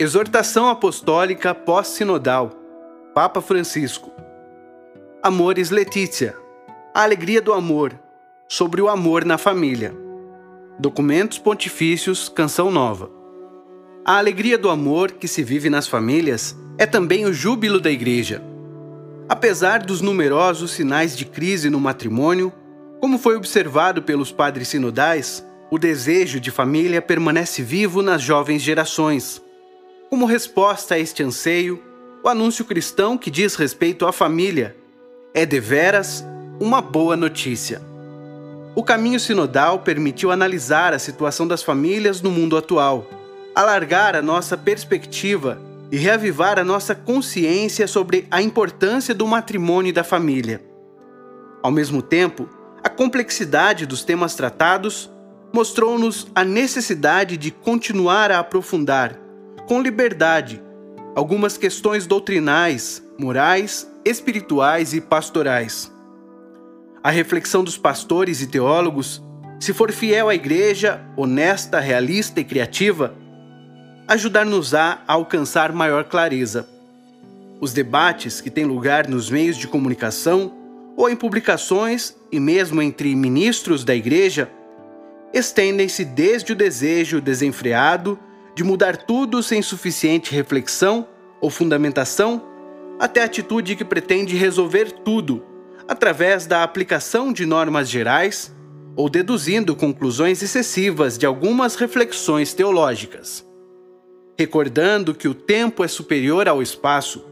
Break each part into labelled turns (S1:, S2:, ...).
S1: Exortação Apostólica Pós-Sinodal. Papa Francisco. Amores Letícia. A Alegria do Amor Sobre o Amor na Família. Documentos Pontifícios Canção Nova. A alegria do amor que se vive nas famílias é também o júbilo da Igreja. Apesar dos numerosos sinais de crise no matrimônio, como foi observado pelos padres sinodais, o desejo de família permanece vivo nas jovens gerações como resposta a este anseio, o anúncio cristão que diz respeito à família é deveras uma boa notícia. O caminho sinodal permitiu analisar a situação das famílias no mundo atual, alargar a nossa perspectiva e reavivar a nossa consciência sobre a importância do matrimônio e da família. Ao mesmo tempo, a complexidade dos temas tratados mostrou-nos a necessidade de continuar a aprofundar com liberdade algumas questões doutrinais, morais, espirituais e pastorais. A reflexão dos pastores e teólogos, se for fiel à igreja, honesta, realista e criativa, ajudar-nos-á a alcançar maior clareza. Os debates que têm lugar nos meios de comunicação ou em publicações e mesmo entre ministros da igreja estendem-se desde o desejo desenfreado de mudar tudo sem suficiente reflexão ou fundamentação, até a atitude que pretende resolver tudo através da aplicação de normas gerais ou deduzindo conclusões excessivas de algumas reflexões teológicas. Recordando que o tempo é superior ao espaço,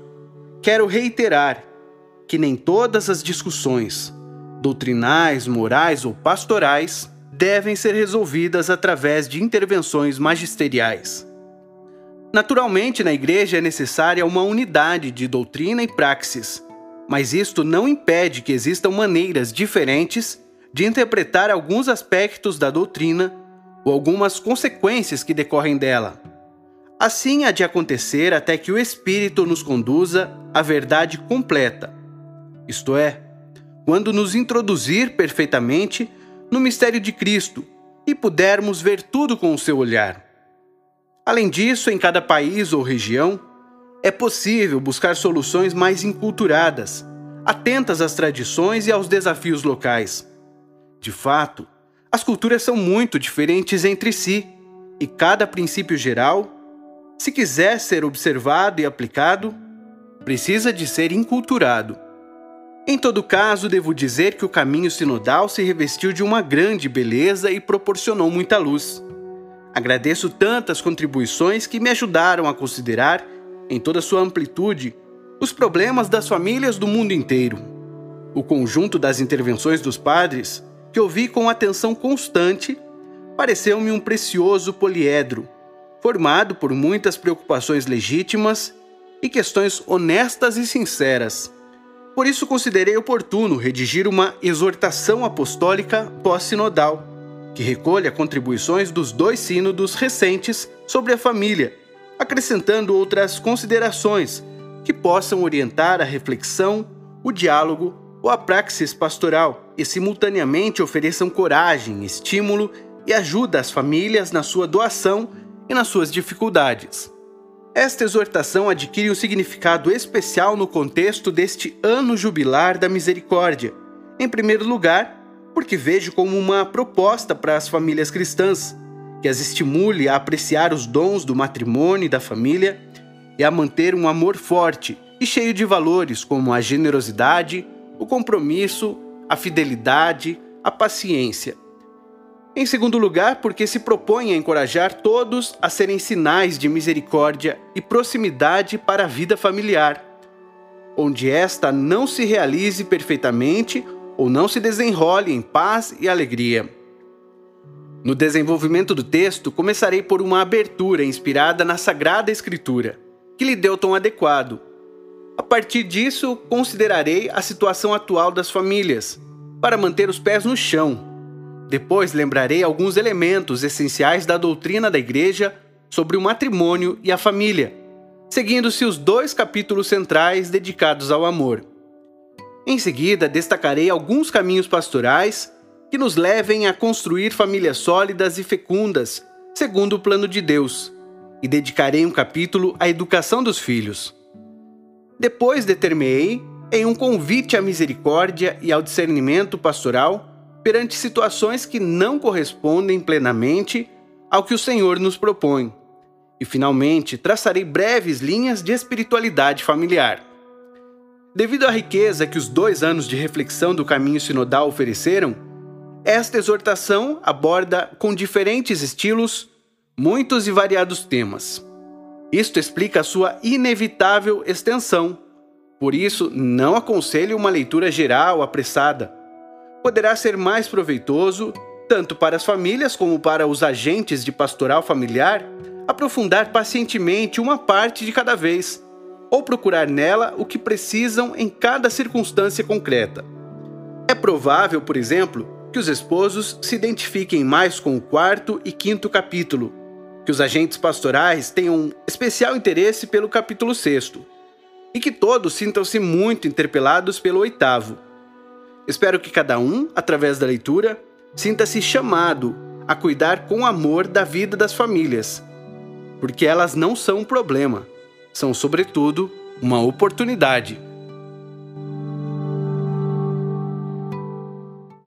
S1: quero reiterar que nem todas as discussões, doutrinais, morais ou pastorais, devem ser resolvidas através de intervenções magisteriais. Naturalmente, na igreja é necessária uma unidade de doutrina e praxis, mas isto não impede que existam maneiras diferentes de interpretar alguns aspectos da doutrina ou algumas consequências que decorrem dela. Assim há de acontecer até que o Espírito nos conduza à verdade completa, isto é, quando nos introduzir perfeitamente no mistério de Cristo e pudermos ver tudo com o seu olhar. Além disso, em cada país ou região, é possível buscar soluções mais enculturadas, atentas às tradições e aos desafios locais. De fato, as culturas são muito diferentes entre si e cada princípio geral, se quiser ser observado e aplicado, precisa de ser enculturado. Em todo caso, devo dizer que o caminho sinodal se revestiu de uma grande beleza e proporcionou muita luz. Agradeço tantas contribuições que me ajudaram a considerar, em toda sua amplitude, os problemas das famílias do mundo inteiro. O conjunto das intervenções dos padres, que ouvi com atenção constante, pareceu-me um precioso poliedro, formado por muitas preocupações legítimas e questões honestas e sinceras por isso considerei oportuno redigir uma exortação apostólica pós-sinodal, que recolha contribuições dos dois sínodos recentes sobre a família, acrescentando outras considerações que possam orientar a reflexão, o diálogo ou a praxis pastoral e simultaneamente ofereçam coragem, estímulo e ajuda às famílias na sua doação e nas suas dificuldades. Esta exortação adquire um significado especial no contexto deste ano jubilar da misericórdia. Em primeiro lugar, porque vejo como uma proposta para as famílias cristãs, que as estimule a apreciar os dons do matrimônio e da família e a manter um amor forte e cheio de valores como a generosidade, o compromisso, a fidelidade, a paciência em segundo lugar, porque se propõe a encorajar todos a serem sinais de misericórdia e proximidade para a vida familiar, onde esta não se realize perfeitamente ou não se desenrole em paz e alegria. No desenvolvimento do texto, começarei por uma abertura inspirada na Sagrada Escritura, que lhe deu tom adequado. A partir disso, considerarei a situação atual das famílias, para manter os pés no chão depois lembrarei alguns elementos essenciais da doutrina da Igreja sobre o matrimônio e a família, seguindo-se os dois capítulos centrais dedicados ao amor. Em seguida, destacarei alguns caminhos pastorais que nos levem a construir famílias sólidas e fecundas, segundo o plano de Deus, e dedicarei um capítulo à educação dos filhos. Depois determinei em um convite à misericórdia e ao discernimento pastoral perante situações que não correspondem plenamente ao que o Senhor nos propõe. E finalmente traçarei breves linhas de espiritualidade familiar. Devido à riqueza que os dois anos de reflexão do caminho sinodal ofereceram, esta exortação aborda com diferentes estilos muitos e variados temas. Isto explica a sua inevitável extensão. Por isso, não aconselho uma leitura geral apressada. Poderá ser mais proveitoso, tanto para as famílias como para os agentes de pastoral familiar, aprofundar pacientemente uma parte de cada vez ou procurar nela o que precisam em cada circunstância concreta. É provável, por exemplo, que os esposos se identifiquem mais com o quarto e quinto capítulo, que os agentes pastorais tenham especial interesse pelo capítulo sexto, e que todos sintam-se muito interpelados pelo oitavo. Espero que cada um, através da leitura, sinta-se chamado a cuidar com amor da vida das famílias, porque elas não são um problema são, sobretudo, uma oportunidade